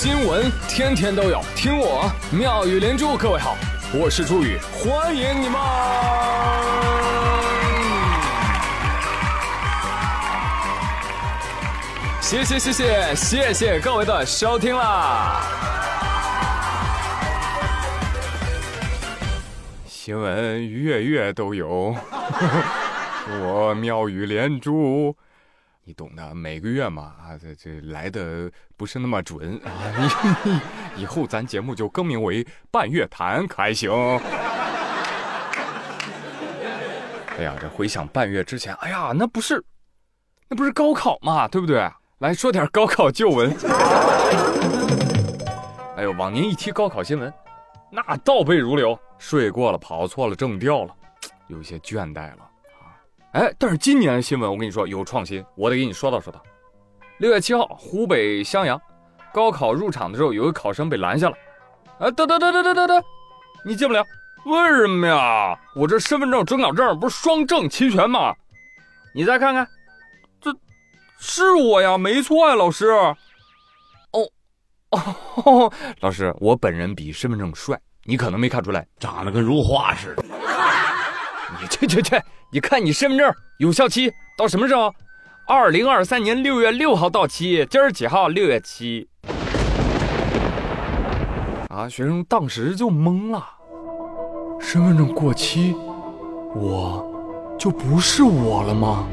新闻天天都有，听我妙语连珠。各位好，我是朱宇，欢迎你们！谢谢谢谢谢谢各位的收听啦！新闻月月都有，我妙语连珠。你懂的，每个月嘛，啊，这这来的不是那么准啊。你以后咱节目就更名为半月谈，可还行？哎呀，这回想半月之前，哎呀，那不是，那不是高考嘛，对不对？来说点高考旧闻。哎呦，往年一提高考新闻，那倒背如流，睡过了，跑错了，正调了，有些倦怠了。哎，但是今年的新闻我跟你说有创新，我得给你说道说道。六月七号，湖北襄阳高考入场的时候，有个考生被拦下了。哎，等等等等等等等，你进不了，为什么呀？我这身份证、准考证不是双证齐全吗？你再看看，这是我呀，没错呀，老师。哦 哦，老师，我本人比身份证帅，你可能没看出来，长得跟如花似的。你去去 去！你看你身份证有效期到什么时候？二零二三年六月六号到期。今儿几号？六月七。啊！学生当时就懵了，身份证过期，我就不是我了吗？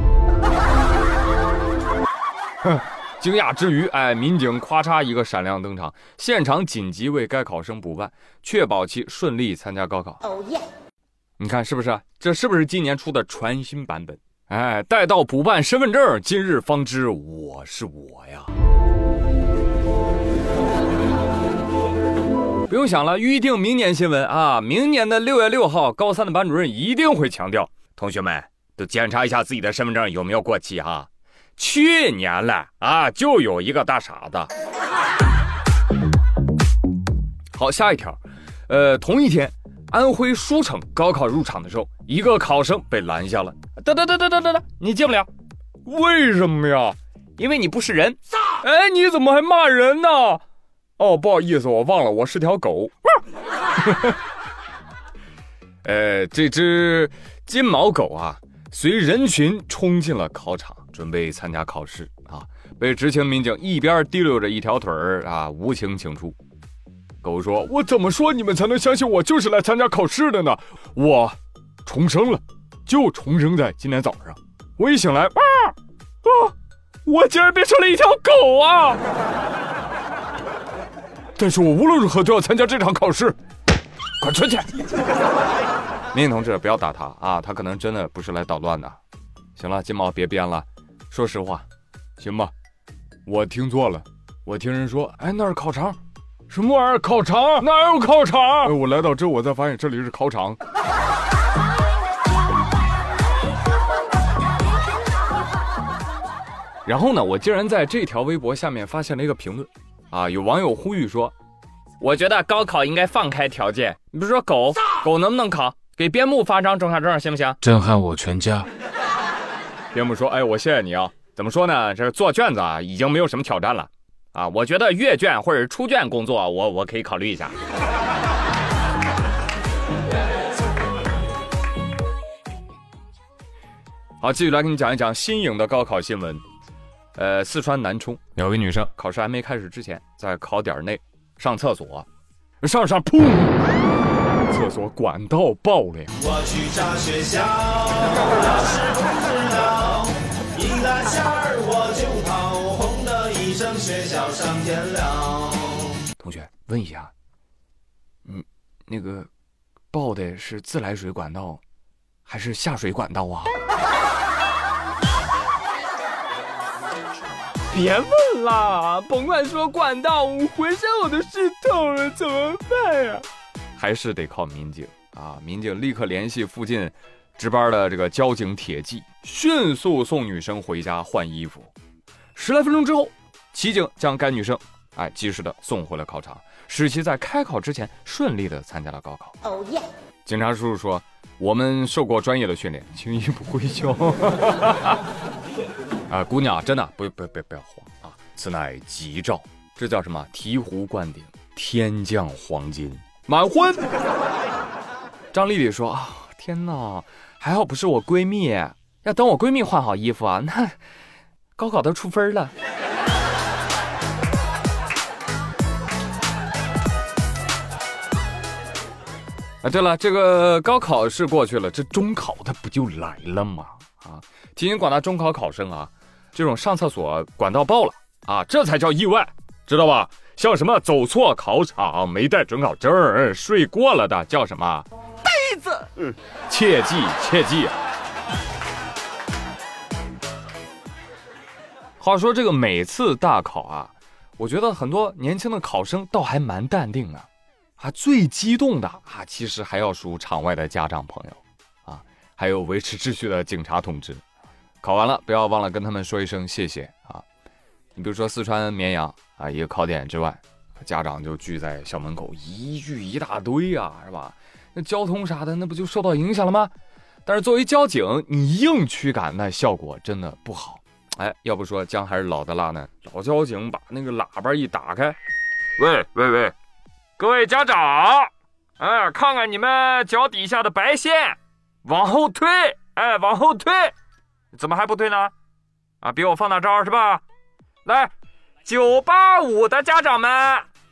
哼！惊讶之余，哎，民警咔嚓一个闪亮登场，现场紧急为该考生补办，确保其顺利参加高考。哦耶！你看是不是？这是不是今年出的全新版本？哎，待到补办身份证，今日方知我是我呀！不用想了，预定明年新闻啊！明年的六月六号，高三的班主任一定会强调，同学们都检查一下自己的身份证有没有过期哈。去年了啊，就有一个大傻子。好，下一条，呃，同一天。安徽舒城高考入场的时候，一个考生被拦下了。等等等等等等等，你进不了，为什么呀？因为你不是人。哎，你怎么还骂人呢？哦，不好意思，我忘了，我是条狗。呃，这只金毛狗啊，随人群冲进了考场，准备参加考试啊，被执勤民警一边提溜着一条腿儿啊，无情请出。狗说：“我怎么说你们才能相信我就是来参加考试的呢？我重生了，就重生在今天早上。我一醒来，啊啊，我竟然变成了一条狗啊！但是我无论如何都要参加这场考试。滚出去！民警同志，不要打他啊，他可能真的不是来捣乱的。行了，金毛别编了，说实话，行吧？我听错了，我听人说，哎，那是烤肠。”什么玩意儿？考场哪有考场？我来到这，我才发现这里是考场。然后呢，我竟然在这条微博下面发现了一个评论，啊，有网友呼吁说，我觉得高考应该放开条件。你比如说狗狗能不能考？给边牧发张准考证行不行？震撼我全家。边牧说：“哎，我谢谢你啊。怎么说呢？这做卷子啊，已经没有什么挑战了。”啊，我觉得阅卷或者出卷工作，我我可以考虑一下。好，继续来给你讲一讲新颖的高考新闻。呃，四川南充有位女生，考试还没开始之前，在考点内上厕所，上上砰，厕所管道爆了。我去炸学校，老师不知道，学校上天了。同学，问一下，嗯，那个爆的是自来水管道，还是下水管道啊？别问了，甭管说管道，我浑身我都湿透了，怎么办呀？还是得靠民警啊！民警立刻联系附近值班的这个交警铁骑，迅速送女生回家换衣服。十来分钟之后。骑警将该女生，哎，及时的送回了考场，使其在开考之前顺利的参加了高考。哦耶！警察叔叔说：“我们受过专业的训练，轻易不会笑。”啊，姑娘，真的不不不不要慌啊！此乃吉兆这叫什么？醍醐灌顶，天降黄金，满婚。张丽丽说啊，天哪，还好不是我闺蜜，要等我闺蜜换好衣服啊，那高考都出分了。啊，对了，这个高考是过去了，这中考它不就来了吗？啊，提醒广大中考考生啊，这种上厕所管道爆了啊，这才叫意外，知道吧？像什么走错考场、没带准考证、睡过了的，叫什么？呆子。嗯，切记切记。啊话说这个每次大考啊，我觉得很多年轻的考生倒还蛮淡定的。啊，啊最激动的啊，其实还要数场外的家长朋友，啊，还有维持秩序的警察同志。考完了，不要忘了跟他们说一声谢谢啊。你比如说四川绵阳啊，一个考点之外，家长就聚在校门口，一聚一大堆呀，是吧？那交通啥的，那不就受到影响了吗？但是作为交警，你硬驱赶，那效果真的不好。哎，要不说姜还是老的辣呢。老交警把那个喇叭一打开，喂喂喂。各位家长，哎，看看你们脚底下的白线，往后退，哎，往后退，怎么还不退呢？啊，比我放大招是吧？来，九八五的家长们，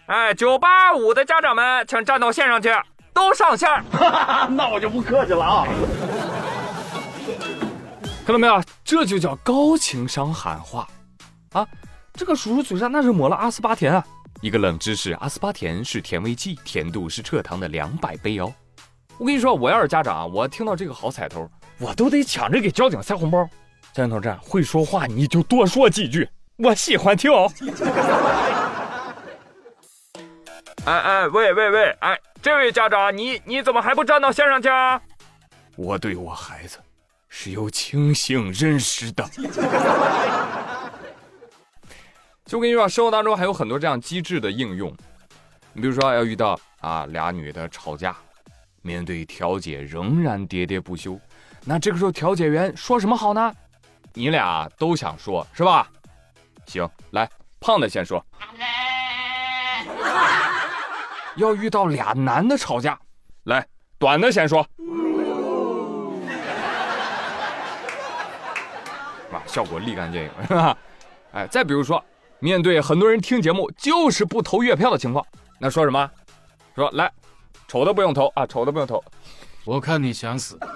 哎，九八五的家长们，请站到线上去，都上线。那我就不客气了啊！看到没有？这就叫高情商喊话啊！这个叔叔嘴上那是抹了阿斯巴甜啊！一个冷知识：阿斯巴甜是甜味剂，甜度是蔗糖的两百倍哦。我跟你说，我要是家长，我听到这个好彩头，我都得抢着给交警塞红包。交警同志，会说话你就多说几句，我喜欢听哦。哎哎，喂喂喂，哎，这位家长，你你怎么还不站到线上去啊？我对我孩子是有清醒认识的。就跟你说，生活当中还有很多这样机智的应用。你比如说，要遇到啊俩女的吵架，面对调解仍然喋喋不休，那这个时候调解员说什么好呢？你俩都想说，是吧？行，来，胖的先说。要遇到俩男的吵架，来，短的先说。哇，效果立竿见影，是吧？哎，再比如说。面对很多人听节目就是不投月票的情况，那说什么？说来，丑的不用投啊，丑的不用投。我看你想死。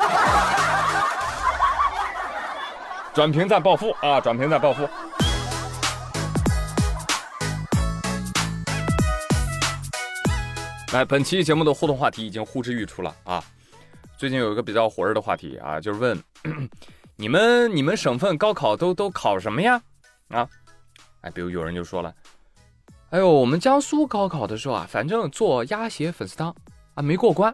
转评再暴富啊，转评再暴富。来，本期节目的互动话题已经呼之欲出了啊！最近有一个比较火热的话题啊，就是问 你们，你们省份高考都都考什么呀？啊？哎，比如有人就说了：“哎呦，我们江苏高考的时候啊，反正做鸭血粉丝汤啊没过关。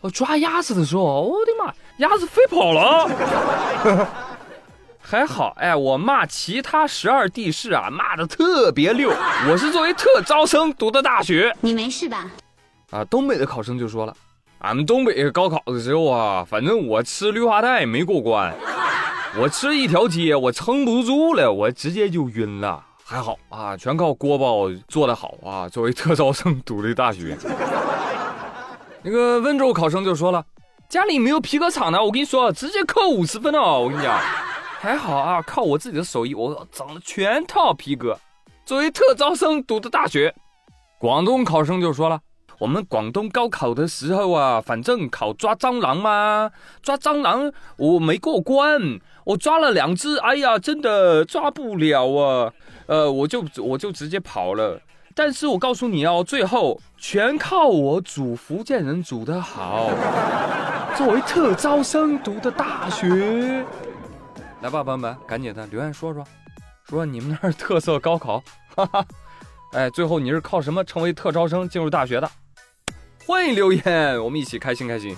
我抓鸭子的时候，我的妈，鸭子飞跑了。还好，哎，我骂其他十二地市啊，骂的特别溜。我是作为特招生读的大学。你没事吧？啊，东北的考生就说了：俺们东北高考的时候啊，反正我吃绿化带没过关。”我吃一条街，我撑不住了，我直接就晕了。还好啊，全靠锅包做的好啊。作为特招生读的大学，那个温州考生就说了，家里没有皮革厂的，我跟你说，直接扣五十分哦。我跟你讲，还好啊，靠我自己的手艺，我整了全套皮革。作为特招生读的大学，广东考生就说了。我们广东高考的时候啊，反正考抓蟑螂嘛，抓蟑螂我没过关，我抓了两只，哎呀，真的抓不了啊，呃，我就我就直接跑了。但是我告诉你哦，最后全靠我煮福建人煮的好。作为特招生读的大学，来吧，朋友们，赶紧的留言说说，说你们那儿特色高考，哈哈，哎，最后你是靠什么成为特招生进入大学的？欢迎留言，我们一起开心开心。